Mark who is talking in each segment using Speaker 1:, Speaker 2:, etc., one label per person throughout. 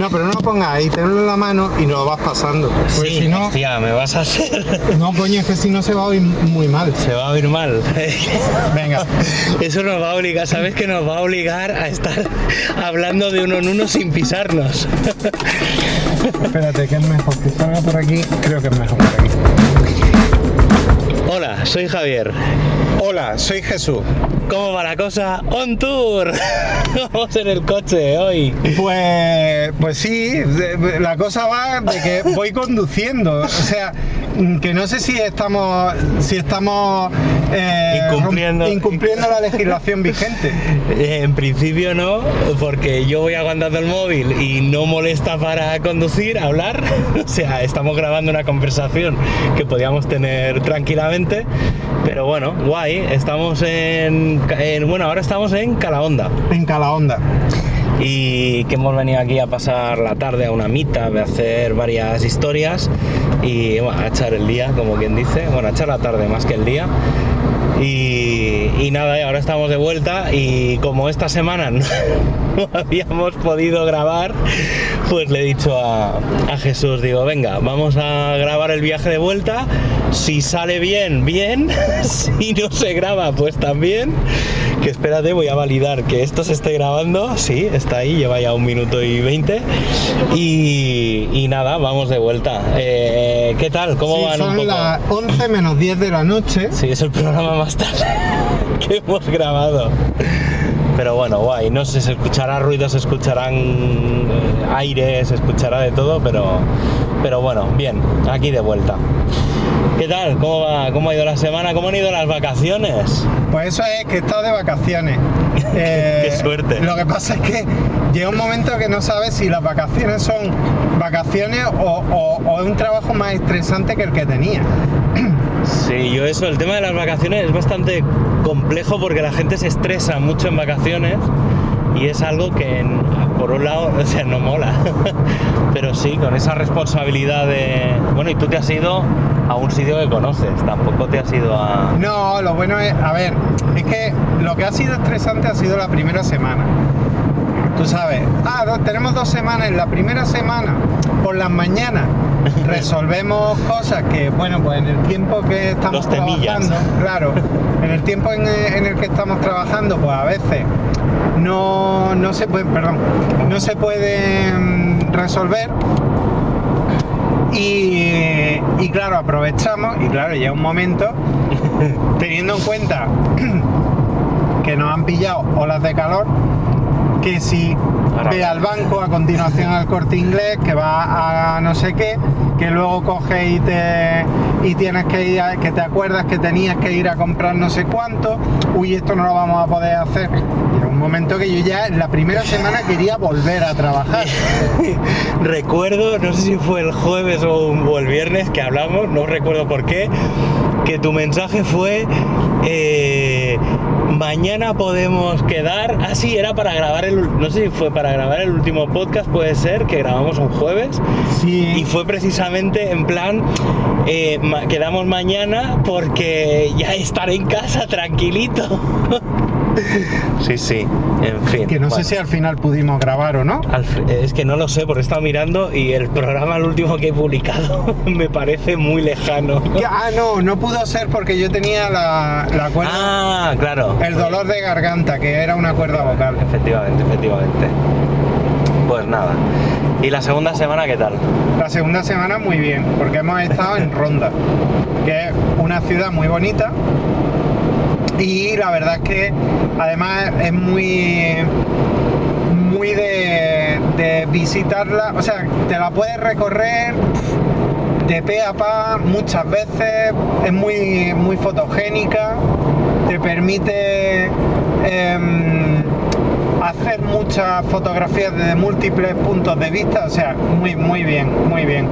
Speaker 1: No, pero no lo pongas ahí, tenlo en la mano y lo vas pasando. Porque
Speaker 2: sí,
Speaker 1: si no,
Speaker 2: hostia, me vas a hacer.
Speaker 1: no, coño, es que si no se va a oír muy mal.
Speaker 2: Se va a oír mal.
Speaker 1: Venga,
Speaker 2: Eso nos va a obligar, ¿sabes que nos va a obligar a estar hablando de uno en uno sin pisarnos?
Speaker 1: espérate, que es mejor que salga por aquí. Creo que es mejor por aquí.
Speaker 2: Hola, soy Javier.
Speaker 1: Hola, soy Jesús.
Speaker 2: ¿Cómo va la cosa? On tour. Vamos en el coche hoy.
Speaker 1: Pues, pues sí, la cosa va de que voy conduciendo. O sea, que no sé si estamos, si estamos eh,
Speaker 2: Incumpliendo.
Speaker 1: incumpliendo la legislación vigente.
Speaker 2: Eh, En principio no, porque yo voy aguantando el móvil y no molesta para conducir, hablar. O sea, estamos grabando una conversación que podíamos tener tranquilamente. Pero bueno, guay. Estamos en, en- bueno, ahora estamos en Calahonda.
Speaker 1: En Calahonda.
Speaker 2: Y que hemos venido aquí a pasar la tarde a una mitad, a hacer varias historias y bueno, a echar el día, como quien dice, bueno, a echar la tarde más que el día. Y, nada, ahora estamos de vuelta y como esta semana no, no habíamos podido grabar, pues le he dicho a, a Jesús, digo, venga, vamos a grabar el viaje de vuelta, si sale bien, bien, si no se graba, pues también, que espérate, voy a validar que esto se esté grabando, sí, está ahí, lleva ya un minuto y veinte, y, y nada, vamos de vuelta. Eh, ¿Qué tal? ¿Cómo
Speaker 1: Sí,
Speaker 2: van un
Speaker 1: son
Speaker 2: poco?
Speaker 1: las 11 menos 10 de la noche.
Speaker 2: Sí, es el programa más tarde que hemos grabado. Pero bueno, guay. No sé, se escuchará ruido, se escucharán eh, aires, se escuchará de todo, pero, pero bueno, bien, aquí de vuelta. ¿Qué tal? ¿Cómo, va, ¿Cómo ha ido la semana? ¿Cómo han ido las vacaciones?
Speaker 1: Pues eso es que he estado de vacaciones. Eh,
Speaker 2: Qué suerte.
Speaker 1: Lo que pasa es que llega un momento que no sabes si las vacaciones son vacaciones o, o- o es un trabajo más estresante que el que tenía.
Speaker 2: Sí, yo eso, el tema de las vacaciones es bastante complejo porque la gente se estresa mucho en vacaciones y es algo que por un lado, o sea, no mola. Pero sí, con esa responsabilidad de... Bueno, y tú te has ido a un sitio que conoces, tampoco te has ido a...
Speaker 1: No, lo bueno es, a ver, es que lo que ha sido estresante ha sido la primera semana. Tú sabes, ah, tenemos dos semanas. En la primera semana, por las mañanas, resolvemos cosas que, bueno, pues en el tiempo que estamos trabajando, claro, en el tiempo en, el- en el que estamos trabajando, pues a veces no, no se puede, perdón, no se puede mm, resolver. Y, y claro, aprovechamos y claro, llega un momento, teniendo en cuenta que nos han pillado olas de calor, que si ve al banco, a continuación al corte inglés, que va a no sé qué, que luego coges y te y tienes que ir a- que te acuerdas que tenías que ir a comprar no sé cuánto, uy, esto no lo vamos a poder hacer. Momento que yo ya en la primera semana quería volver a trabajar.
Speaker 2: Recuerdo, no sé si fue el jueves o, o el viernes que hablamos, no recuerdo por qué, que tu mensaje fue eh, mañana podemos quedar. Ah, sí, era para grabar el. No sé si fue para grabar el último podcast, puede ser, que grabamos un jueves.
Speaker 1: Sí.
Speaker 2: Y fue precisamente en plan, eh, quedamos mañana porque ya estaré en casa tranquilito. sí, sí, en fin.
Speaker 1: Que no
Speaker 2: bueno.
Speaker 1: sé si al final pudimos grabar o no.
Speaker 2: Al Es que no lo sé, porque he estado mirando y el programa, el último que he publicado, me parece muy lejano.
Speaker 1: Ah, no, no pudo ser porque yo tenía la, la cuerda,
Speaker 2: Ah, claro.
Speaker 1: el dolor de garganta, que era una cuerda vocal.
Speaker 2: Efectivamente, efectivamente. Pues nada. ¿Y la segunda semana qué tal?
Speaker 1: La segunda semana muy bien, porque hemos estado en Ronda, que es una ciudad muy bonita y la verdad es que además es muy muy de, visitarla, o sea, te la puedes recorrer de pe a pa muchas veces, es muy, muy fotogénica, te permite em, hacer muchas fotografías desde múltiples puntos de vista, o sea, muy, muy bien, muy bien.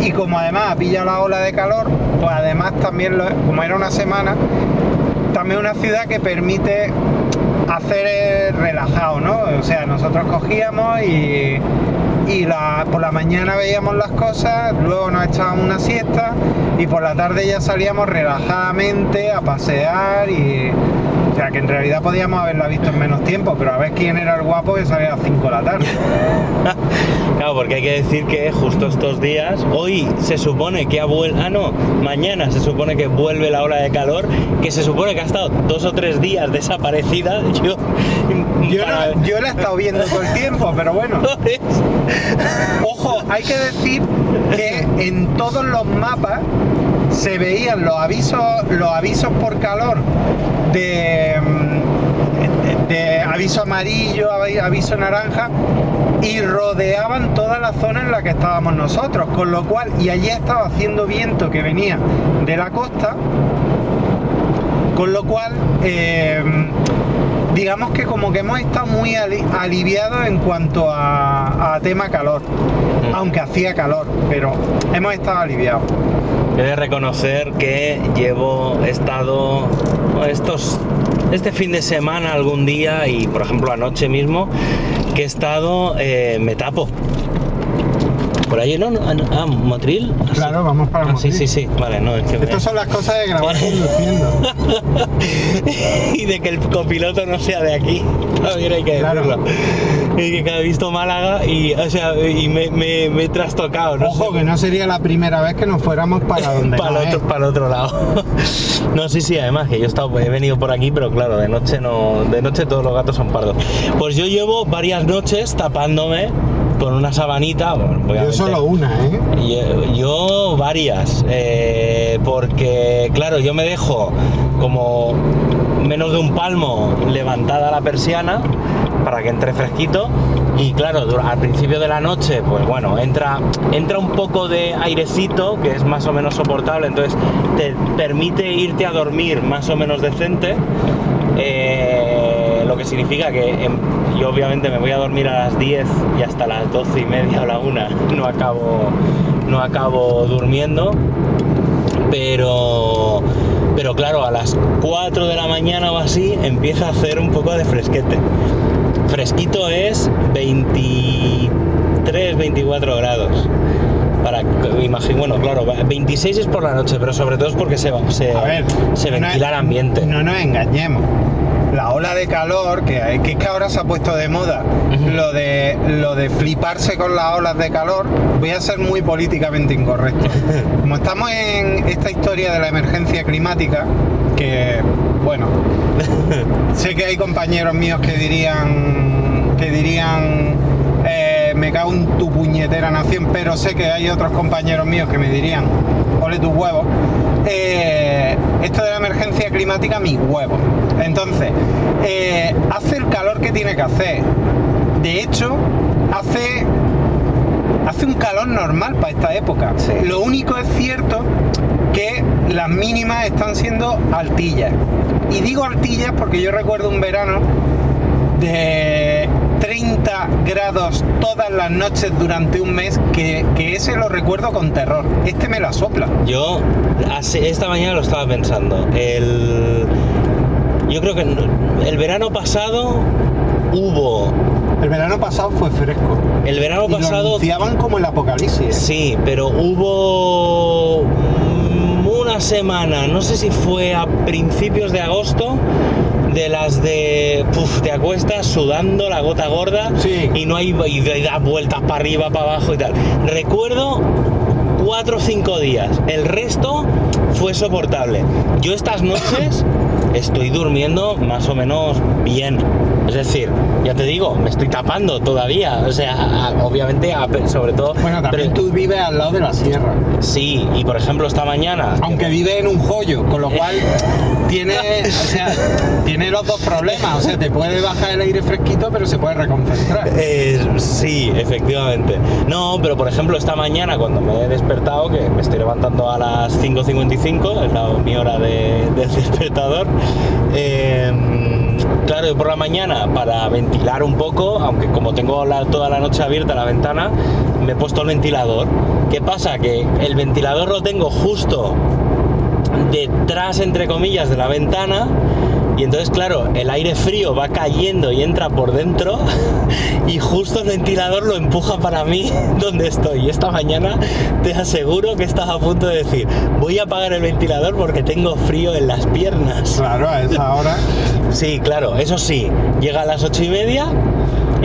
Speaker 1: Y como además pilla la ola de calor, pues además también, lo- como era una semana, también una ciudad que permite hacer relajado, ¿no? O sea, nosotros cogíamos y, y la- por la mañana veíamos las cosas, luego nos echábamos una siesta y por la tarde ya salíamos relajadamente a pasear y, sea que en realidad podíamos haberla visto en menos tiempo, pero a ver quién era el guapo que salía a las 5 de la tarde.
Speaker 2: Claro, porque hay que decir que justo estos días, hoy se supone que ha vuelto, ah no, mañana se supone que vuelve la ola de calor, que se supone que ha estado dos o tres días desaparecida. Yo,
Speaker 1: Yo,
Speaker 2: para-
Speaker 1: no- yo la he estado viendo todo el tiempo, pero bueno. Ojo, hay que decir que en todos los mapas se veían los avisos, los avisos por calor de, aviso amarillo, avi- aviso naranja y rodeaban toda la zona en la que estábamos nosotros, con lo cual, y allí estaba haciendo viento que venía de la costa, con lo cual, eh, digamos que como que hemos estado muy ali- aliviados en cuanto a tema calor, aunque hacía calor, pero hemos estado aliviados.
Speaker 2: He de reconocer que llevo he estado estos este fin de semana algún día y por ejemplo anoche mismo que he estado eh, me tapo por ahí no, no ah, no, ah, motril Ah, sí.
Speaker 1: Claro, vamos para
Speaker 2: Ah, sí
Speaker 1: Motril.
Speaker 2: sí sí vale no es que me-
Speaker 1: Estas son las cosas de grabar conduciendo.
Speaker 2: y de que el copiloto no sea de aquí también hay que
Speaker 1: Claro.
Speaker 2: decirlo que he visto Málaga y o sea y me, me- me he trastocado no
Speaker 1: Ojo, que no sería la primera vez que nos fuéramos para donde
Speaker 2: para
Speaker 1: no es.
Speaker 2: otro, para el otro lado. No, sí, sí, además que yo he, estado, he venido por aquí, pero claro, de noche no, de noche todos los gatos son pardos. Pues yo llevo varias noches tapándome con una sabanita. bueno,
Speaker 1: Yo solo una, ¿eh?
Speaker 2: yo, yo varias, eh, porque claro, yo me dejo como menos de un palmo levantada la persiana para que entre fresquito y claro, al principio de la noche, pues bueno, entra, entra un poco de airecito que es más o menos soportable, entonces te permite irte a dormir más o menos decente. eh, lo que significa que yo obviamente me voy a dormir a las 10 y hasta las 12 y media o la 1 no acabo, no acabo durmiendo pero pero claro a las 4 de la mañana o así empieza a hacer un poco de fresquete fresquito es 23 24 grados para imagino bueno claro 26 es por la noche pero sobre todo es porque se, va- se,
Speaker 1: A ver,
Speaker 2: se ventila el ambiente
Speaker 1: No nos engañemos. La ola de calor, que, hay- que es que ahora se ha puesto de moda lo, de, lo de fliparse con las olas de calor, voy a ser muy políticamente incorrecto. Como estamos en esta historia de la emergencia climática, que, bueno, sé que hay compañeros míos que dirían, que dirían, eh, me cago en tu puñetera nación, pero sé que hay otros compañeros míos que me dirían, ole tus huevos. Eh, esto de la emergencia climática, mis huevos. Entonces, eh, hace el calor que tiene que hacer. De hecho, hace hace un calor normal para esta época.
Speaker 2: Sí.
Speaker 1: Lo único es cierto que las mínimas están siendo altillas. Y digo altillas porque yo recuerdo un verano de 30 grados todas las noches durante un mes que, que ese lo recuerdo con terror. Este me la sopla.
Speaker 2: Yo esta mañana lo estaba pensando. El, yo creo que el verano pasado hubo.
Speaker 1: El verano pasado fue fresco.
Speaker 2: El verano
Speaker 1: Y lo
Speaker 2: pasado
Speaker 1: anunciaban como el apocalipsis.
Speaker 2: sí, pero hubo una semana, no sé si fue a principios de agosto, de las de puf, te acuestas sudando la gota gorda
Speaker 1: Sí.
Speaker 2: y no hay y da- y das vueltas para arriba, para abajo y tal. Recuerdo cuatro o cinco días. El resto fue soportable. Yo estas noches estoy durmiendo más o menos bien. Es decir, ya te digo, me estoy tapando todavía. O sea, obviamente, sobre todo.
Speaker 1: Bueno, también
Speaker 2: pero-
Speaker 1: tú vives al lado de la sierra.
Speaker 2: Sí, y por ejemplo esta mañana.
Speaker 1: Aunque vive en un joyo, con lo cual tiene, o sea, tiene los dos problemas. O sea, te puede bajar el aire fresquito, pero se puede reconcentrar.
Speaker 2: Eh, sí, efectivamente. No, pero por ejemplo esta mañana cuando me he despertado, que me estoy levantando a las 5.55, es la, mi hora de- del despertador, eh, claro, por la mañana para ventilar un poco, aunque como tengo la- toda la noche abierta la ventana, me he puesto el ventilador. ¿Qué pasa? Que el ventilador lo tengo justo detrás, entre comillas, de la ventana Y entonces, claro, el aire frío va cayendo y entra por dentro y justo el ventilador lo empuja para mí donde estoy. Y esta mañana te aseguro que estás a punto de decir, voy a apagar el ventilador porque tengo frío en las piernas.
Speaker 1: Claro, a esa hora.
Speaker 2: Sí, claro, eso sí, llega a las ocho y media,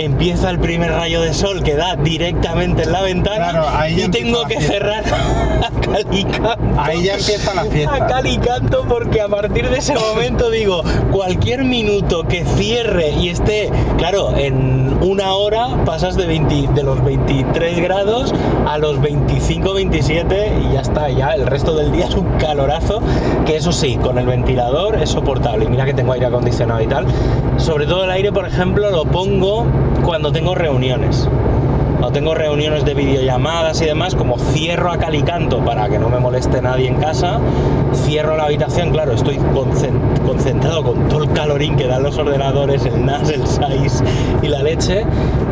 Speaker 2: empieza el primer rayo de sol que da directamente en la ventana
Speaker 1: Claro, ahí ya
Speaker 2: y tengo que cerrar a cal y canto.
Speaker 1: Ahí ya empieza la
Speaker 2: A
Speaker 1: fiesta.
Speaker 2: cal y canto porque a partir de ese momento digo, cualquier minuto que cierre y esté, claro, en una hora pasas de, 20 de los 23 grados a los 25, 27 y ya está, ya el resto del día es un calorazo, que eso sí, con el ventilador es soportable. Y mira que tengo aire acondicionado y tal. Sobre todo el aire, por ejemplo, lo pongo cuando tengo reuniones. Cuando tengo reuniones de videollamadas y demás, como cierro a cal y canto para que no me moleste nadie en casa, cierro la habitación, claro, estoy concen- concentrado con todo el calorín que dan los ordenadores, el NAS, el SAIS y la leche,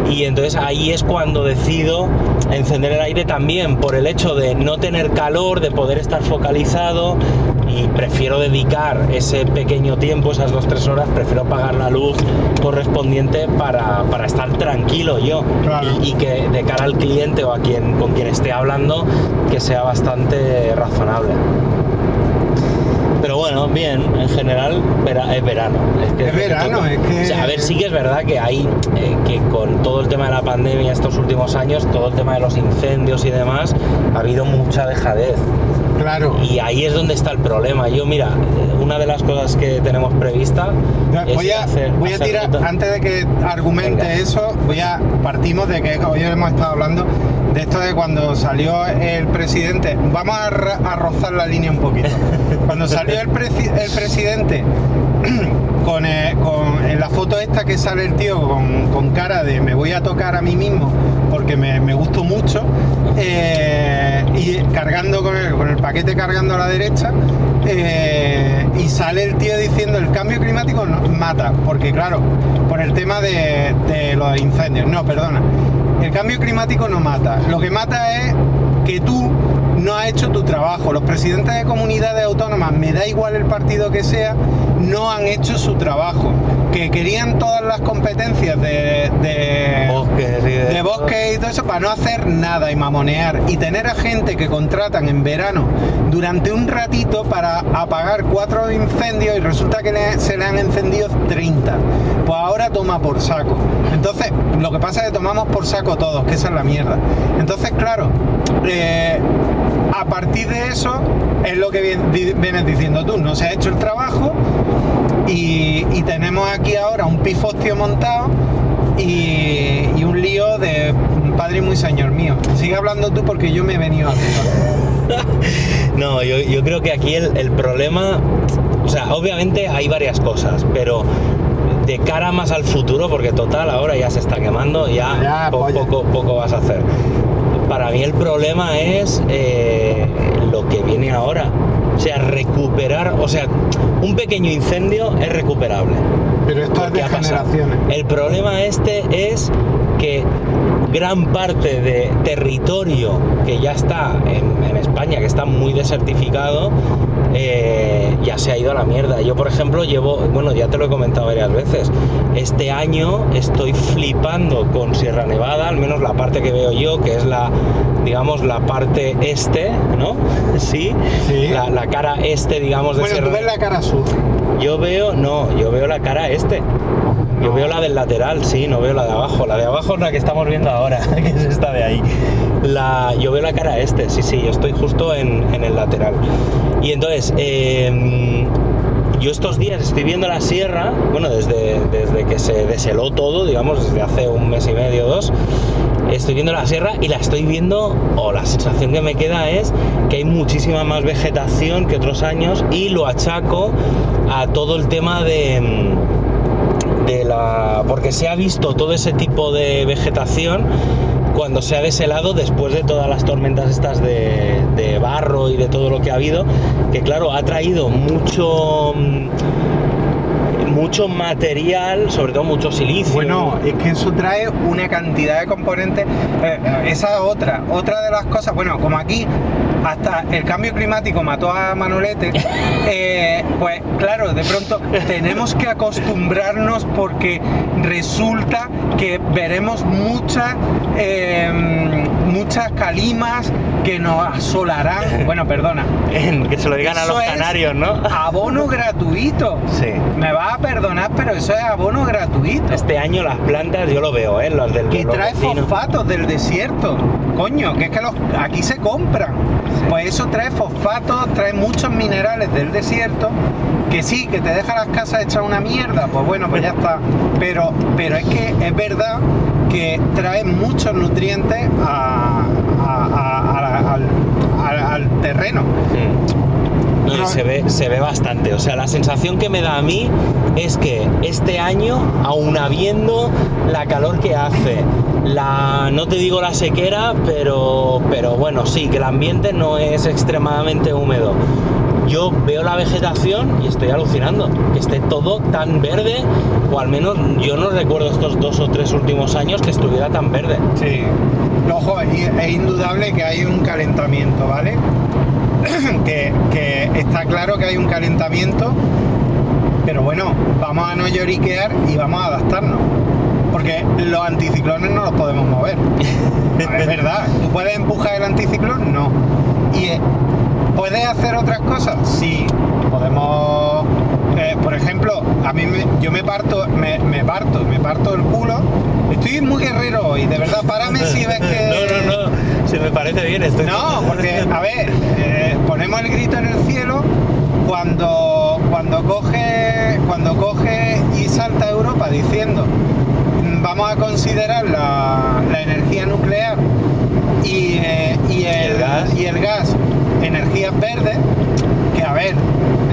Speaker 2: y entonces ahí es cuando decido encender el aire también por el hecho de no tener calor, de poder estar focalizado y prefiero dedicar ese pequeño tiempo, esas dos tres horas, prefiero apagar la luz correspondiente para, para estar tranquilo yo
Speaker 1: Claro.
Speaker 2: y, y que de cara al cliente o a quien con quien esté hablando que sea bastante razonable. Pero bueno, bien, en general vera- es verano. que
Speaker 1: Es verano, es que-
Speaker 2: O sea, a ver, sí que es verdad que hay, eh, que con todo el tema de la pandemia estos últimos años, todo el tema de los incendios y demás, ha habido mucha dejadez.
Speaker 1: Claro.
Speaker 2: Y ahí es donde está el problema. Yo, mira, eh, una de las cosas que tenemos prevista es
Speaker 1: Voy a,
Speaker 2: hacer-
Speaker 1: voy a tirar, antes de que argumente
Speaker 2: Venga.
Speaker 1: eso, voy a partimos de que hoy hemos estado hablando de esto de cuando salió el presidente. Vamos a, a rozar la línea un poquito. Cuando salió el, presi- el presidente con, eh, con en la foto esta que sale el tío con, con cara de me voy a tocar a mí mismo porque me, me gustó mucho eh, y cargando con el, con el paquete cargando a la derecha eh, y sale el tío diciendo el cambio climático nos mata porque claro por el tema de, de los incendios no perdona el cambio climático no mata lo que mata es que tú no has hecho tu trabajo. Los presidentes de comunidades autónomas, me da igual el partido que sea, no han hecho su trabajo. Que querían todas las competencias de, de,
Speaker 2: Bosques y de-
Speaker 1: de bosque y todo eso para no hacer nada y mamonear. Y tener a gente que contratan en verano durante un ratito para apagar cuatro incendios y resulta que le- se le han encendido 30. Pues ahora toma por saco. Entonces, lo que pasa es que tomamos por saco todos, que esa es la mierda. Entonces, claro, eh, a partir de eso es lo que vienes diciendo tú, no se ha hecho el trabajo y, y tenemos aquí ahora un pifostio montado y, y un lío de padre muy señor mío. Sigue hablando tú porque yo me he venido arriba.
Speaker 2: No, yo, yo creo que aquí el, el problema, o sea, obviamente hay varias cosas, pero de cara más al futuro, porque total ahora ya se está quemando, ya,
Speaker 1: Ya,
Speaker 2: po- poco, poco vas a hacer. Para mí el problema es eh, lo que viene ahora. O sea, recuperar, o sea, un pequeño incendio es recuperable.
Speaker 1: Pero esto es
Speaker 2: ¿Qué
Speaker 1: de generaciones.
Speaker 2: El problema este es que gran parte de territorio que ya está en, en España, que está muy desertificado, eh, ya se ha ido a la mierda. Yo, por ejemplo, llevo, bueno, ya te lo he comentado varias veces, este año estoy flipando con Sierra Nevada, al menos la parte que veo yo, que es la, digamos, la parte este, ¿no? Sí,
Speaker 1: Sí.
Speaker 2: La, la cara este, digamos, de
Speaker 1: Bueno,
Speaker 2: Sierra
Speaker 1: tú ves la cara sur.
Speaker 2: yo veo, no, yo veo la cara este. Yo veo la del lateral, sí, no veo la de abajo. La de abajo es la que estamos viendo ahora, que es esta de ahí. La, yo veo la cara este, sí, sí, yo estoy justo en, en el lateral. Y entonces, eh, yo estos días estoy viendo la sierra, bueno, desde, desde que se desheló todo, digamos, desde hace un mes y medio, dos, estoy viendo la sierra y la estoy viendo, o la sensación que me queda es que hay muchísima más vegetación que otros años y lo achaco a todo el tema de, mm, de la... porque se ha visto todo ese tipo de vegetación cuando se ha deshelado después de todas las tormentas estas de, barro y de todo lo que ha habido, que claro, ha traído mucho... mm, mucho material, sobre todo mucho silicio.
Speaker 1: Bueno, es que eso trae una cantidad de componentes. Eh, eh, esa es otra. Otra de las cosas, bueno, como aquí hasta el cambio climático mató a Manolete, eh, pues claro, de pronto tenemos que acostumbrarnos porque resulta que veremos muchas, eh, muchas calimas que nos asolarán. Bueno, perdona.
Speaker 2: que se lo digan a los canarios, ¿no?
Speaker 1: Abono gratuito.
Speaker 2: Sí.
Speaker 1: Me vas a perdonar, pero eso es abono gratuito.
Speaker 2: Este año las plantas, yo lo veo, ¿eh? Los del
Speaker 1: que
Speaker 2: los
Speaker 1: trae
Speaker 2: vecinos.
Speaker 1: fosfatos del desierto. Coño, que es que los, aquí se compran. Pues eso trae fosfatos, trae muchos minerales del desierto. Que sí, que te deja las casas hechas una mierda. Pues bueno, pues ya está. Pero, pero es que es verdad que trae muchos nutrientes a- al- terreno.
Speaker 2: No, y
Speaker 1: No.
Speaker 2: se ve, se ve bastante. O sea, la sensación que me da a mí es que este año, aun habiendo la calor que hace, la no te digo la sequera, pero, pero bueno, sí, que el ambiente no es extremadamente húmedo. Yo veo la vegetación y estoy alucinando, que esté todo tan verde, o al menos yo no recuerdo estos dos o tres últimos años que estuviera tan verde.
Speaker 1: Sí. Ojo, y es indudable que hay un calentamiento, ¿vale? que, que está claro que hay un calentamiento, pero bueno, vamos a no lloriquear y vamos a adaptarnos. Porque los anticiclones no los podemos mover. es verdad. ¿Tú puedes empujar el anticiclón? No. ¿Y eh, puedes hacer otras cosas? Sí. Podemos, eh, por ejemplo, a mí me- yo me parto, me, me parto, me parto el culo. Estoy muy guerrero hoy, de verdad. Párame si ves que.
Speaker 2: No, no, no, se me parece bien, estoy
Speaker 1: No, porque, a ver, eh, ponemos el grito en el cielo cuando, cuando, coge, cuando coge y salta Europa diciendo "Mm, vamos a considerar la, la energía nuclear y, eh, y el,
Speaker 2: el gas.
Speaker 1: y el gas energías verdes, que a ver,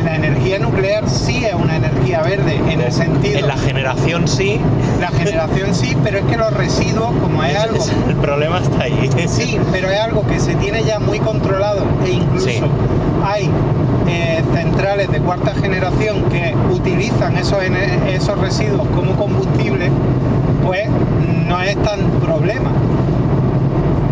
Speaker 1: la energía nuclear sí es una energía verde en el sentido,
Speaker 2: En la generación sí,
Speaker 1: la generación sí, pero es que los residuos, como es algo
Speaker 2: es- el problema está ahí.
Speaker 1: Sí, pero es algo que se tiene ya muy controlado e incluso
Speaker 2: Sí.
Speaker 1: hay eh, centrales de cuarta generación que utilizan esos, esos residuos como combustible, pues no es tan problema.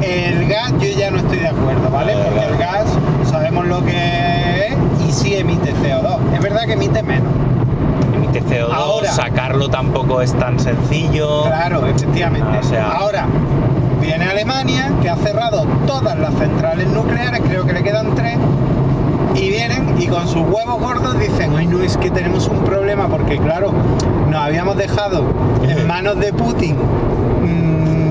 Speaker 1: El gas yo ya no estoy de acuerdo, ¿vale?
Speaker 2: Vale,
Speaker 1: Porque el gas sabemos lo que es y sí emite CO2. Es verdad que emite menos.
Speaker 2: Emite CO2,
Speaker 1: Ahora.
Speaker 2: sacarlo tampoco es tan sencillo.
Speaker 1: Claro, efectivamente.
Speaker 2: Ah, o sea-
Speaker 1: Ahora, viene Alemania, que ha cerrado todas las centrales nucleares, creo que le quedan tres, y vienen y con sus huevos gordos dicen, ay no, es que tenemos un problema, porque claro, nos habíamos dejado en manos de Putin mm,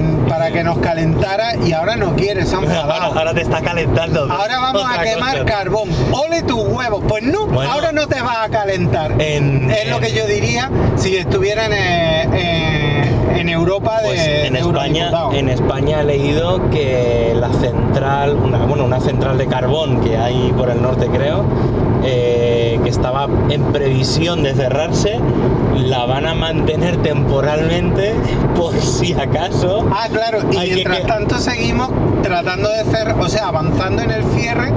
Speaker 1: para que nos calentara y ahora no quiere, se han
Speaker 2: Ahora, ahora te está calentando.
Speaker 1: Ahora vamos a quemar
Speaker 2: cosa.
Speaker 1: carbón. Ole tus huevos. Pues no,
Speaker 2: Bueno.
Speaker 1: ahora no te vas a calentar.
Speaker 2: En-
Speaker 1: es lo que yo diría si estuviera en, eh, eh, en Europa de,
Speaker 2: Pues en España, en España he leído que la central, una, bueno, una central de carbón que hay por el norte creo, eh, que estaba en previsión de cerrarse, la van a mantener temporalmente por si acaso.
Speaker 1: Ah, claro, y mientras
Speaker 2: que-
Speaker 1: tanto seguimos tratando de hacer, o sea, avanzando en el cierre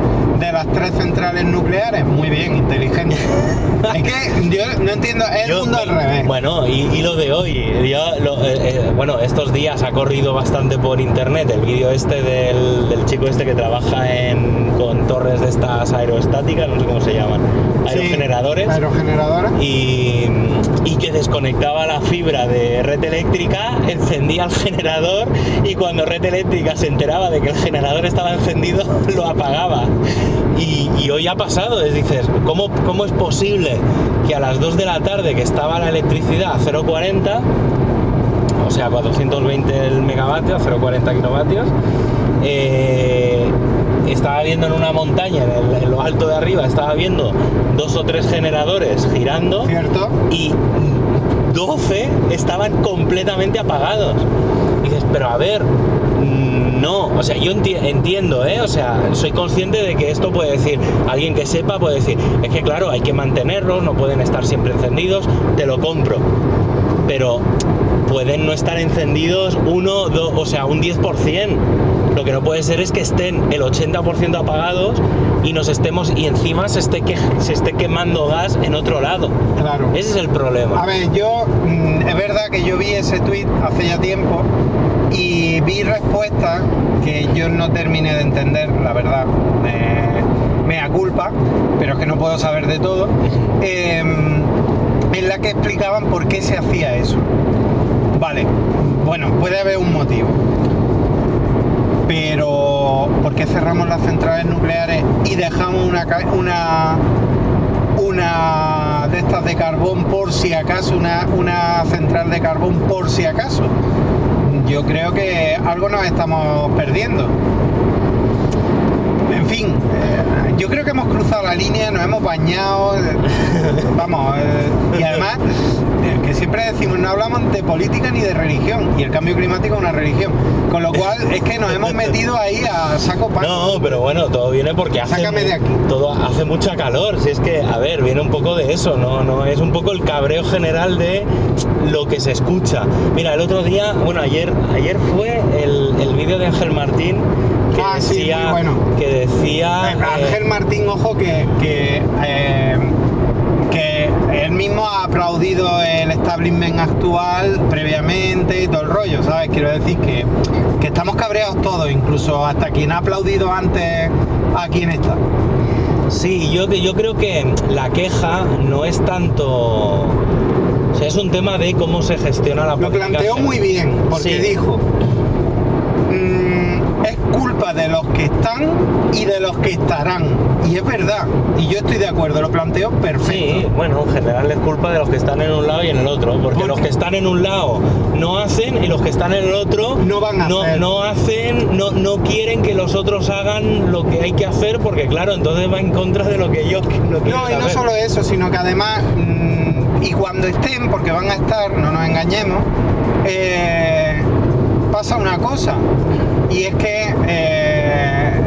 Speaker 1: de las tres centrales nucleares. Muy bien, inteligente. es que yo no entiendo, es el mundo al revés.
Speaker 2: Bueno, y, y lo de hoy, yo lo- eh, eh, bueno, estos días ha corrido bastante por internet el vídeo este del, del chico este que trabaja en, con torres de estas aerostáticas, no sé cómo se llaman,
Speaker 1: Sí,
Speaker 2: aerogeneradores.
Speaker 1: aerogeneradores.
Speaker 2: y, y que desconectaba la fibra de red eléctrica, encendía el generador y cuando red eléctrica se enteraba de que el generador estaba encendido, lo apagaba. Y, y hoy ha pasado, es dices, ¿cómo, ¿cómo es posible que a las 2 de la tarde que estaba la electricidad a 0,40, o sea, 420 el megavatio, a 0,40 kilovatios, eh, estaba viendo en una montaña, en, el- en lo alto de arriba, estaba viendo dos o tres generadores girando
Speaker 1: ¿Cierto?
Speaker 2: y 12 estaban completamente apagados. Y dices, pero a ver, no, o sea, yo enti- entiendo, ¿eh? O sea, soy consciente de que esto puede decir, alguien que sepa puede decir, es que claro, hay que mantenerlos, no pueden estar siempre encendidos, te lo compro. Pero pueden no estar encendidos uno, dos, o sea, un 10%. Lo que no puede ser es que estén el 80% apagados y nos estemos y encima se esté, que, se esté quemando gas en otro lado.
Speaker 1: Claro.
Speaker 2: Ese es el problema.
Speaker 1: A ver, yo, mm, es verdad que yo vi ese tweet hace ya tiempo y vi respuestas que yo no terminé de entender, la verdad. Eh, mea culpa, pero es que no puedo saber de todo. em, en la que explicaban por qué se hacía eso. Vale, bueno, puede haber un motivo. Pero, ¿por qué cerramos las centrales nucleares y dejamos una, una, una de estas de carbón por si acaso, una, una central de carbón por si acaso? Yo creo que algo nos estamos perdiendo. En fin, eh, yo creo que hemos cruzado la línea, nos hemos bañado, eh, vamos, eh, y además, que siempre decimos, no hablamos de política ni de religión, y el cambio climático es una religión, con lo cual es que nos hemos metido ahí a saco paco.
Speaker 2: No, pero bueno, todo viene porque hace,
Speaker 1: Sácame de aquí.
Speaker 2: todo hace mucha calor. Si es que, a ver, viene un poco de eso, no, no es un poco el cabreo general de lo que se escucha. Mira, el otro día, bueno, ayer, ayer fue el, el vídeo de Ángel Martín que
Speaker 1: Ah, sí,
Speaker 2: decía,
Speaker 1: muy bueno.
Speaker 2: que decía,
Speaker 1: Eh,
Speaker 2: eh,
Speaker 1: Ángel Martín, ojo, que, que, eh, que él mismo ha aplaudido el establishment actual previamente y todo el rollo, ¿sabes? Quiero decir que, que estamos cabreados todos, incluso hasta quien ha aplaudido antes a quien está.
Speaker 2: Sí, yo, yo creo que la queja no es tanto. O sea, es un tema de cómo se gestiona la
Speaker 1: Lo
Speaker 2: política
Speaker 1: planteó
Speaker 2: general.
Speaker 1: muy bien, porque
Speaker 2: Sí.
Speaker 1: dijo, "Mm, es culpa de los que están y de los que estarán. Y es verdad, y yo estoy de acuerdo, lo planteó perfecto.
Speaker 2: Sí, bueno, en general es culpa de los que están en un lado y en el otro, porque
Speaker 1: ¿Por
Speaker 2: los que están en un lado no hacen y los que están en el otro
Speaker 1: No van a
Speaker 2: no,
Speaker 1: hacer.
Speaker 2: no hacen, no, no quieren que los otros hagan lo que hay que hacer, porque claro, entonces va en contra de lo que ellos lo quieren
Speaker 1: No, y no solo eso, sino que además, mm, y cuando estén, porque van a estar, no nos engañemos, eh, pasa una cosa, y es que eh,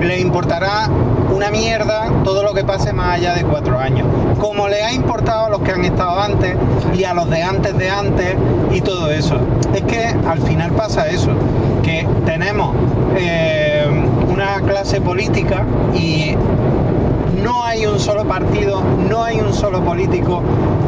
Speaker 1: le importará una mierda todo lo que pase más allá de cuatro años, como le ha importado a los que han estado antes y a los de antes de antes y todo eso. Es que al final pasa eso, que tenemos eh, una clase política y no hay un solo partido, no hay un solo político,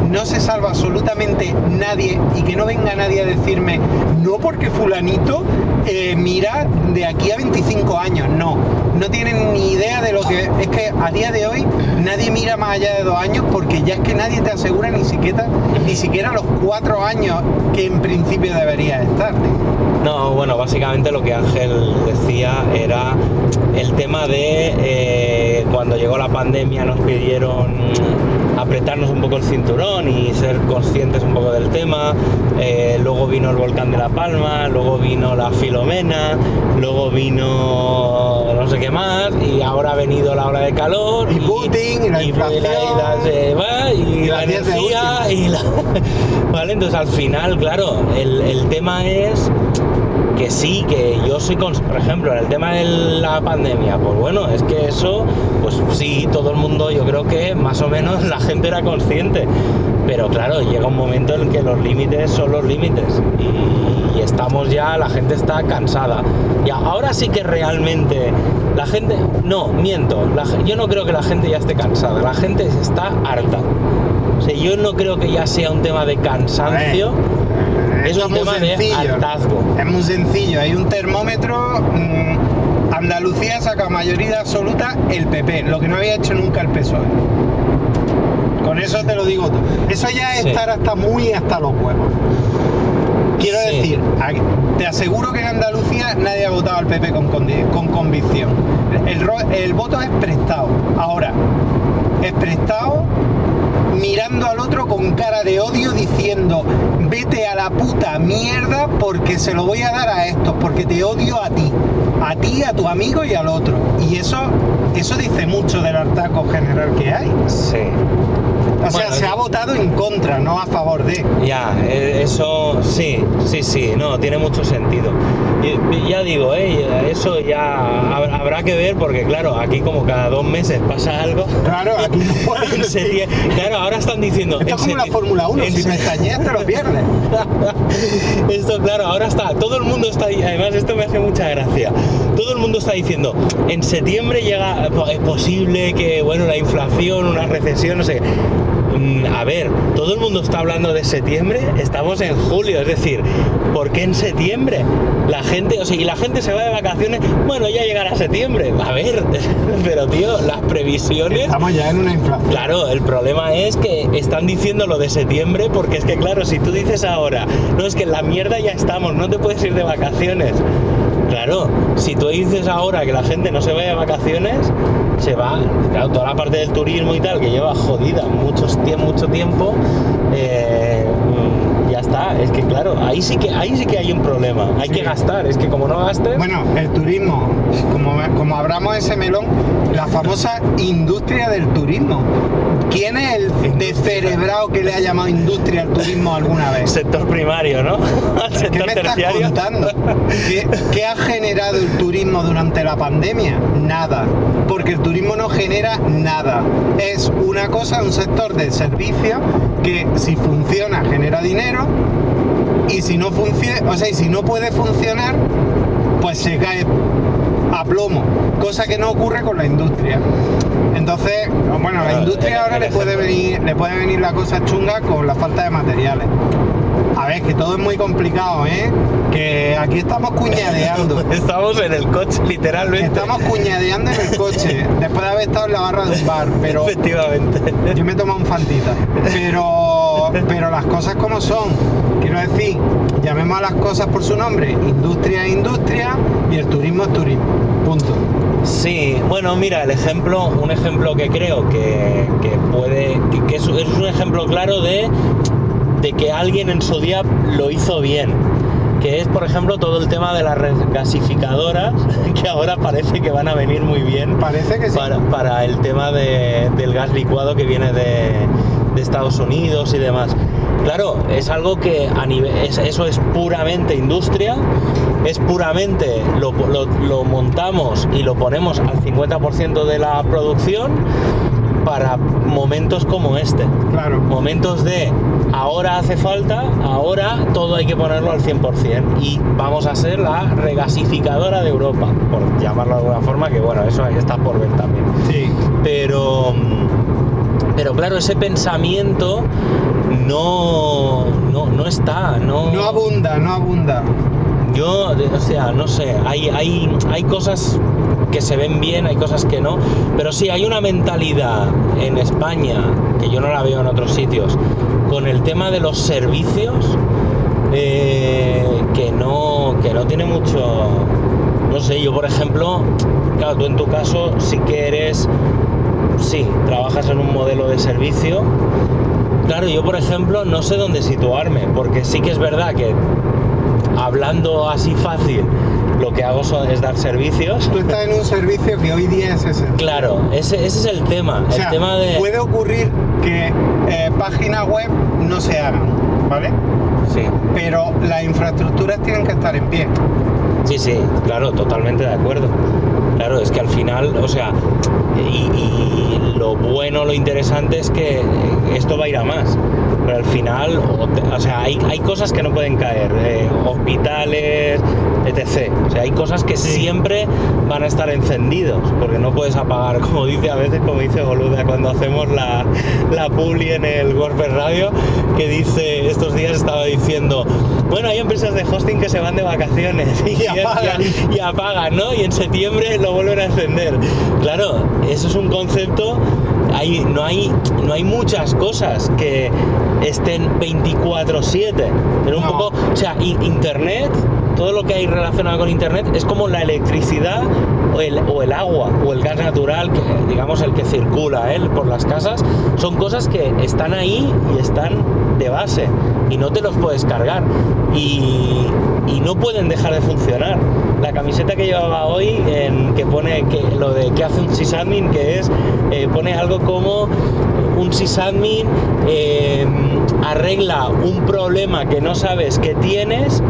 Speaker 1: no se salva absolutamente nadie y que no venga nadie a decirme, no porque fulanito eh, mira de aquí a 25 años, no, no tienen ni idea de lo que es que a día de hoy nadie mira más allá de dos años porque ya es que nadie te asegura ni siquiera, ni siquiera los cuatro años que en principio debería estar.
Speaker 2: No, bueno, básicamente lo que Ángel decía era el tema de eh, cuando llegó la pandemia nos pidieron apretarnos un poco el cinturón y ser conscientes un poco del tema. eh, luego vino el volcán de La Palma, luego vino la Filomena, luego vino no sé qué más y ahora ha venido la ola de calor
Speaker 1: Y Putin, y la inflación.
Speaker 2: y y
Speaker 1: Y
Speaker 2: la
Speaker 1: de
Speaker 2: energía y la... vale entonces al final claro el, el tema es que sí, que yo soy, cons- por ejemplo, en el tema de la pandemia, pues bueno, es que eso, pues sí, todo el mundo, yo creo que más o menos la gente era consciente, pero claro, llega un momento en que los límites son los límites y, y estamos ya, la gente está cansada. Y ahora sí que realmente la gente, no, miento, la yo no creo que la gente ya esté cansada, la gente está harta. O sea, yo no creo que ya sea un tema de cansancio. Es
Speaker 1: Esto
Speaker 2: un tema de
Speaker 1: sencillo.
Speaker 2: hartazgo.
Speaker 1: Es muy sencillo, hay un termómetro. mm, Andalucía saca mayoría absoluta el PP, lo que no había hecho nunca el PSOE. Con eso te lo digo todo. Eso ya es
Speaker 2: Sí.
Speaker 1: estar hasta muy hasta los huevos. Quiero
Speaker 2: Sí.
Speaker 1: decir, te aseguro que en Andalucía nadie ha votado al PP con, con convicción. El, el voto es prestado. Ahora, es prestado mirando al otro con cara de odio diciendo vete a la puta mierda porque se lo voy a dar a estos, porque te odio a ti, a ti, a tu amigo y al otro. Y eso, eso dice mucho del hartaco general que hay.
Speaker 2: Sí.
Speaker 1: O sea,
Speaker 2: Bueno,
Speaker 1: se ha votado en contra, no a favor de.
Speaker 2: Ya, eh, eso sí, sí, sí, no, tiene mucho sentido. Y, ya digo, eh, eso ya hab- habrá que ver porque claro, aquí como cada dos meses pasa algo.
Speaker 1: Claro, aquí no
Speaker 2: septie- Claro, ahora están diciendo.
Speaker 1: Esto es como la Fórmula 1,
Speaker 2: en
Speaker 1: si pestañeas te lo pierdes.
Speaker 2: esto, claro, ahora está, todo el mundo está, además esto me hace mucha gracia, todo el mundo está diciendo, en septiembre llega, es posible que, bueno, la inflación, una recesión, no sé, a ver, todo el mundo está hablando de septiembre, estamos en julio, es decir, ¿por qué en septiembre? La gente, o sea, y la gente se va de vacaciones, bueno, ya llegará septiembre, a ver, pero tío, las previsiones...
Speaker 1: Estamos ya en una inflación.
Speaker 2: Claro, el problema es que están diciendo lo de septiembre porque es que claro, si tú dices ahora, no es que en la mierda ya estamos, no te puedes ir de vacaciones. Claro, si tú dices ahora que la gente no se vaya de vacaciones, se va, claro, toda la parte del turismo y tal, que lleva jodida muchos, mucho tiempo, eh, mm, ya está. Es que claro, ahí sí que, ahí sí que hay un problema. Hay que gastar, es que como no gastes.
Speaker 1: Bueno, el turismo, como, como abramos ese melón, la famosa industria del turismo. ¿Quién es el descerebrado que le ha llamado industria al turismo alguna vez?
Speaker 2: sector primario, ¿no?
Speaker 1: ¿Qué me estás contando? ¿Qué, qué ha generado el turismo durante la pandemia? Nada. Porque el turismo no genera nada. Es una cosa, un sector de servicio que si funciona genera dinero y si no funciona, o sea, y si no puede funcionar, pues se cae a plomo, cosa que no ocurre con la industria. Entonces, bueno, a la industria
Speaker 2: el-
Speaker 1: ahora le puede venir, le puede venir la cosa chunga con la falta de materiales. A ver, que todo es muy complicado, ¿eh? Que aquí estamos cuñadeando.
Speaker 2: Estamos en el coche, literalmente.
Speaker 1: Estamos cuñadeando en el coche, después de haber estado en la barra de un bar, pero
Speaker 2: Efectivamente.
Speaker 1: yo me he tomado un fantita. Pero, pero las cosas como son. Quiero decir, llamemos a las cosas por su nombre. Industria es industria y el turismo es turismo. Punto.
Speaker 2: Sí, bueno, mira, el ejemplo, un ejemplo que creo que, que puede, que, que es, es un ejemplo claro de, de que alguien en su día lo hizo bien. Que es, por ejemplo, todo el tema de las gasificadoras, que ahora parece que van a venir muy bien
Speaker 1: Parece que sí.
Speaker 2: para, para el tema de- del gas licuado que viene de, de Estados Unidos y demás. Claro, es algo que a nivel, es- eso es puramente industria, es puramente, lo, lo- lo montamos y lo ponemos al 50% de la producción para momentos como este.
Speaker 1: Claro.
Speaker 2: Momentos de ahora hace falta, ahora todo hay que ponerlo al 100% y vamos a ser la regasificadora de Europa, por llamarlo de alguna forma, que bueno, eso está por ver también.
Speaker 1: Sí.
Speaker 2: Pero, pero claro, ese pensamiento no, no, no está, no,
Speaker 1: No abunda, no abunda.
Speaker 2: Yo, o sea, no sé, hay, hay, hay cosas que se ven bien, hay cosas que no, pero sí hay una mentalidad en España, que yo no la veo en otros sitios, con el tema de los servicios, eh, que, no, que no tiene mucho, no sé, yo por ejemplo, claro, tú en tu caso sí que eres, sí, trabajas en un modelo de servicio, Claro, yo por ejemplo no sé dónde situarme, porque sí que es verdad que hablando así fácil, lo que hago es dar servicios.
Speaker 1: Tú estás en un servicio que hoy día es ese.
Speaker 2: Claro, ese, ese es el tema.
Speaker 1: O sea,
Speaker 2: el tema de.
Speaker 1: puede ocurrir que eh, páginas web no se hagan, ¿vale?
Speaker 2: Sí,
Speaker 1: Pero las infraestructuras tienen que estar en pie.
Speaker 2: sí, sí, claro, totalmente de acuerdo. Claro, es que al final, o sea, y, y lo bueno, lo interesante es que esto va a ir a más. Pero al final, o, te- o sea, hay, hay cosas que no pueden caer, eh, hospitales, etc. O sea, hay cosas que siempre van a estar encendidos, porque no puedes apagar, como dice a veces, como dice Boluda cuando hacemos la, la publi en el WordPress Radio, que dice, estos días estaba diciendo, bueno, hay empresas de hosting que se van de vacaciones y,
Speaker 1: Y apagan.
Speaker 2: y- y apagan, ¿no? Y en septiembre lo vuelven a encender. Claro, eso es un concepto. Hay, no, hay, no hay muchas cosas que estén 24-7. Pero un
Speaker 1: No.
Speaker 2: poco, o sea, internet, todo lo que hay relacionado con internet es como la electricidad o el, o el agua o el gas natural, que digamos el que circula ¿eh? por las casas, son cosas que están ahí y están de base y no te los puedes cargar y, y no pueden dejar de funcionar. La camiseta que llevaba hoy, en, que pone que lo de que hace un sysadmin, que es, eh, pone algo como un sysadmin eh, arregla un problema que no sabes que tienes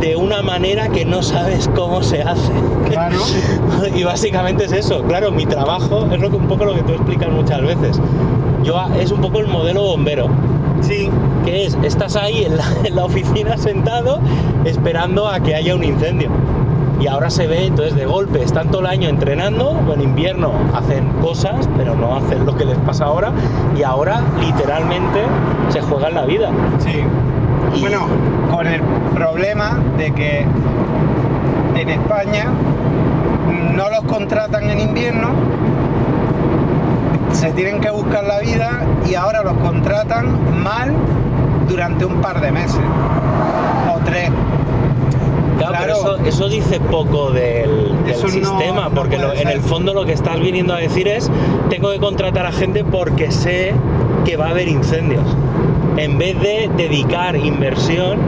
Speaker 2: de una manera que no sabes cómo se hace.
Speaker 1: Claro.
Speaker 2: y básicamente es eso. Claro, mi trabajo es lo que un poco lo que tú explicas muchas veces. Yo es un poco el modelo bombero.
Speaker 1: Sí.
Speaker 2: que es, estás ahí en la, en la oficina sentado esperando a que haya un incendio. Y ahora se ve, entonces de golpe, están todo el año entrenando, en invierno hacen cosas, pero no hacen lo que les pasa ahora, y ahora literalmente se juegan la vida.
Speaker 1: Sí.
Speaker 2: Y-
Speaker 1: Bueno, con el problema de que en España no los contratan en invierno, se tienen que buscar la vida y ahora los contratan mal durante un par de meses. O tres.
Speaker 2: Claro, pero eso, eso dice poco del, sistema,
Speaker 1: no
Speaker 2: porque lo- en el fondo lo que estás viniendo a decir es, tengo que contratar a gente porque sé que va a haber incendios, en vez de dedicar inversión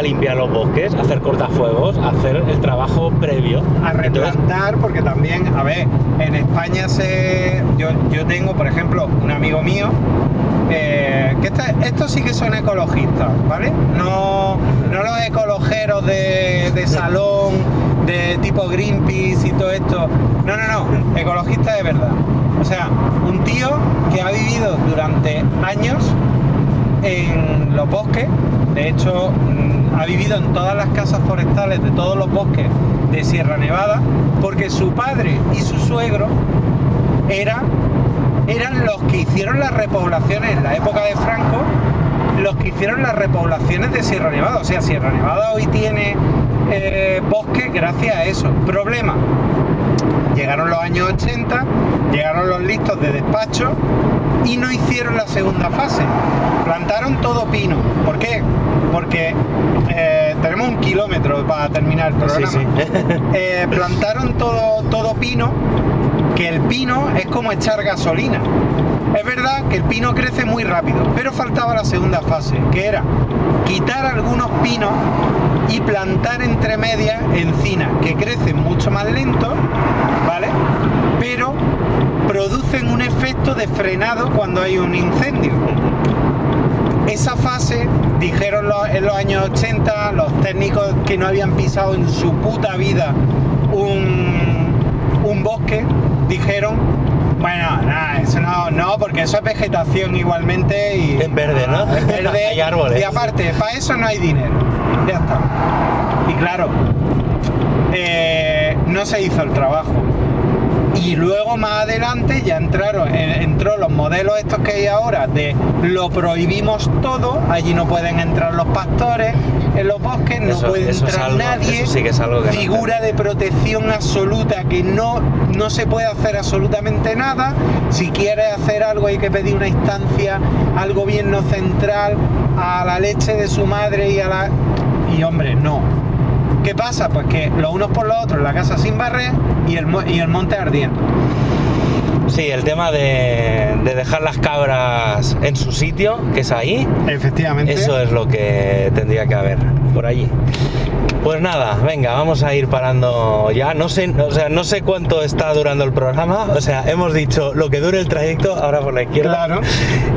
Speaker 2: a limpiar los bosques, a hacer cortafuegos, a hacer el trabajo previo.
Speaker 1: a
Speaker 2: Entonces,
Speaker 1: replantar, porque también, a ver, en España se. Yo, yo tengo, por ejemplo, un amigo mío, eh, que esta- estos sí que son ecologistas, ¿vale? No, no los ecologeros de, de salón, de tipo Greenpeace y todo esto. No, no, no, ecologistas de verdad. O sea, un tío que ha vivido durante años en los bosques. De hecho, mm, ha vivido en todas las casas forestales de todos los bosques de Sierra Nevada, porque su padre y su suegro era, eran los que hicieron las repoblaciones en la época de Franco, los que hicieron las repoblaciones de Sierra Nevada. O sea, Sierra Nevada hoy tiene eh, bosque gracias a eso. Problema, llegaron los años 80, llegaron los listos de despacho y no hicieron la segunda fase. Plantaron todo pino. ¿Por qué? Porque eh, tenemos un kilómetro para terminar el
Speaker 2: sí,
Speaker 1: programa.
Speaker 2: sí.
Speaker 1: Eh, plantaron todo, todo pino, que el pino es como echar gasolina. Es verdad que el pino crece muy rápido, pero faltaba la segunda fase, que era quitar algunos pinos y plantar entre medias encinas, que crecen mucho más lento, ¿vale? Pero producen un efecto de frenado cuando hay un incendio. Esa fase, dijeron los- en los años 80, los técnicos que no habían pisado en su puta vida un, un bosque, dijeron, bueno, nada, eso no, no, porque eso es vegetación igualmente y...
Speaker 2: Es verde, ¿no?
Speaker 1: Verde.
Speaker 2: Hay árboles.
Speaker 1: Y aparte, para eso no hay dinero. Ya está. Y claro, eh, no se hizo el trabajo. Y luego más adelante ya entraron, en- entró los modelos estos que hay ahora de lo prohibimos todo, allí no pueden entrar los pastores en los bosques, no
Speaker 2: Eso-
Speaker 1: puede
Speaker 2: eso
Speaker 1: entrar
Speaker 2: algo-
Speaker 1: nadie,
Speaker 2: sí que no
Speaker 1: figura de protección absoluta que no, no se puede hacer absolutamente nada, si quieres hacer algo hay que pedir una instancia al gobierno central, a la leche de su madre y a la... Y hombre, no, ¿Qué pasa? Pues que los unos por los otros, la casa sin barrer y el, y el monte ardiendo.
Speaker 2: Sí, el tema de, de dejar las cabras en su sitio, que es ahí,
Speaker 1: Efectivamente.
Speaker 2: eso es lo que tendría que haber por allí. Pues nada, venga, vamos a ir parando ya. No sé, o sea, no sé cuánto está durando el programa. O sea, hemos dicho lo que dure el trayecto ahora por la izquierda.
Speaker 1: Claro.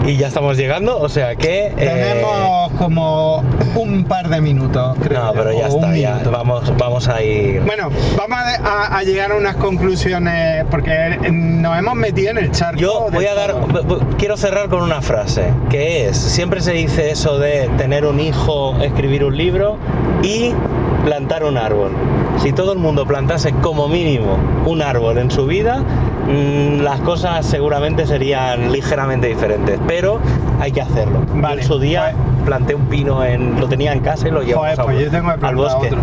Speaker 2: Y ya estamos llegando, o sea que. eh,
Speaker 1: Tenemos como un par de minutos, creo.
Speaker 2: No, pero ya está, ya
Speaker 1: minuto.
Speaker 2: vamos, vamos a ir.
Speaker 1: Bueno, vamos a, a- llegar a unas conclusiones porque nos hemos metido en el charco.
Speaker 2: Yo voy a dar, quiero cerrar con una frase, que es, siempre se dice eso de tener un hijo, escribir un libro y plantar un árbol. Si todo el mundo plantase como mínimo un árbol en su vida, mm, las cosas seguramente serían ligeramente diferentes, pero hay que hacerlo.
Speaker 1: Vale,
Speaker 2: en su día
Speaker 1: pues-
Speaker 2: planté un pino en, lo tenía en casa y lo llevamos
Speaker 1: pues
Speaker 2: al
Speaker 1: plantar
Speaker 2: bosque.
Speaker 1: otro.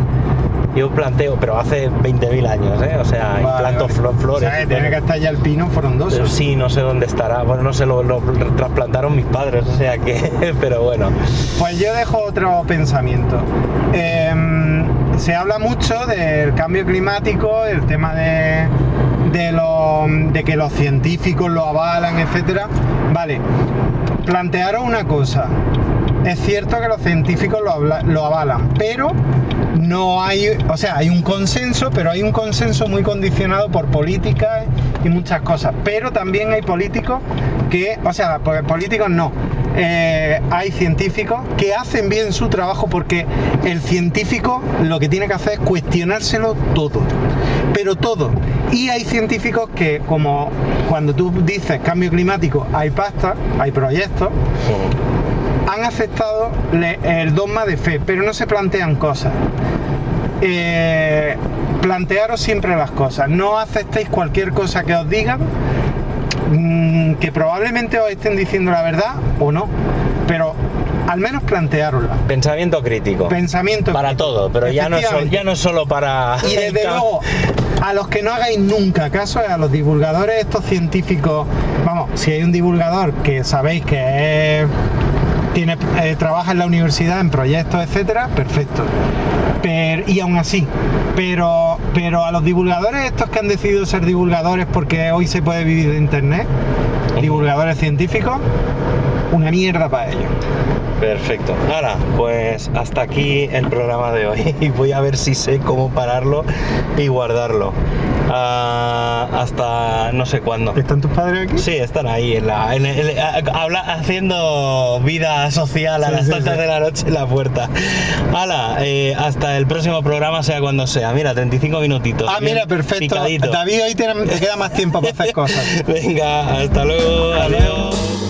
Speaker 2: Yo planteo, pero hace 20.000 años, ¿eh? O sea,
Speaker 1: Vale,
Speaker 2: planto
Speaker 1: vale.
Speaker 2: flo- flores.
Speaker 1: O sea, tiene que estar ya el pino frondoso.
Speaker 2: Pero sí, no sé dónde estará. Bueno, no sé, lo, lo trasplantaron mis padres, o sea que. Pero bueno.
Speaker 1: Pues yo dejo otro pensamiento. Em, se habla mucho del cambio climático, el tema de, de, de que los científicos lo avalan, etcétera. Vale, plantearos una cosa. Es cierto que los científicos lo avalan, pero no hay, o sea, hay un consenso, pero hay un consenso muy condicionado por políticas y muchas cosas. Pero también hay políticos que, o sea, pues políticos no, eh, hay científicos que hacen bien su trabajo porque el científico lo que tiene que hacer es cuestionárselo todo, pero todo. Y hay científicos que, como cuando tú dices cambio climático, hay pasta, hay proyectos, han aceptado el dogma de fe, pero no se plantean cosas. Eh, plantearos siempre las cosas. No aceptéis cualquier cosa que os digan, mm, que probablemente os estén diciendo la verdad o no, pero al menos planteárosla.
Speaker 2: Pensamiento crítico.
Speaker 1: Pensamiento
Speaker 2: para
Speaker 1: crítico.
Speaker 2: todo, pero ya no, ya no solo para...
Speaker 1: Y desde luego, a los que no hagáis nunca caso, a los divulgadores, estos científicos, vamos, si hay un divulgador que sabéis que es- tiene, eh, trabaja en la universidad, en proyectos, etcétera, perfecto. Pero- y aún así, pero, pero a los divulgadores estos que han decidido ser divulgadores porque hoy se puede vivir de internet, divulgadores científicos, una mierda para ellos.
Speaker 2: Perfecto. Ahora, pues hasta aquí el programa de hoy. Y voy a ver si sé cómo pararlo y guardarlo. Ah, hasta no sé cuándo.
Speaker 1: ¿Están tus padres aquí?
Speaker 2: Sí, están ahí en la, en el- a- habla- haciendo vida social a
Speaker 1: Sí,
Speaker 2: las
Speaker 1: sí,
Speaker 2: tantas
Speaker 1: sí.
Speaker 2: de la noche en la puerta. Hala, eh, hasta el próximo programa, sea cuando sea. Mira, 35 minutitos.
Speaker 1: Ah, mira, perfecto.
Speaker 2: picadito.
Speaker 1: David, hoy te, te queda más tiempo para hacer cosas.
Speaker 2: Venga, hasta luego. adiós.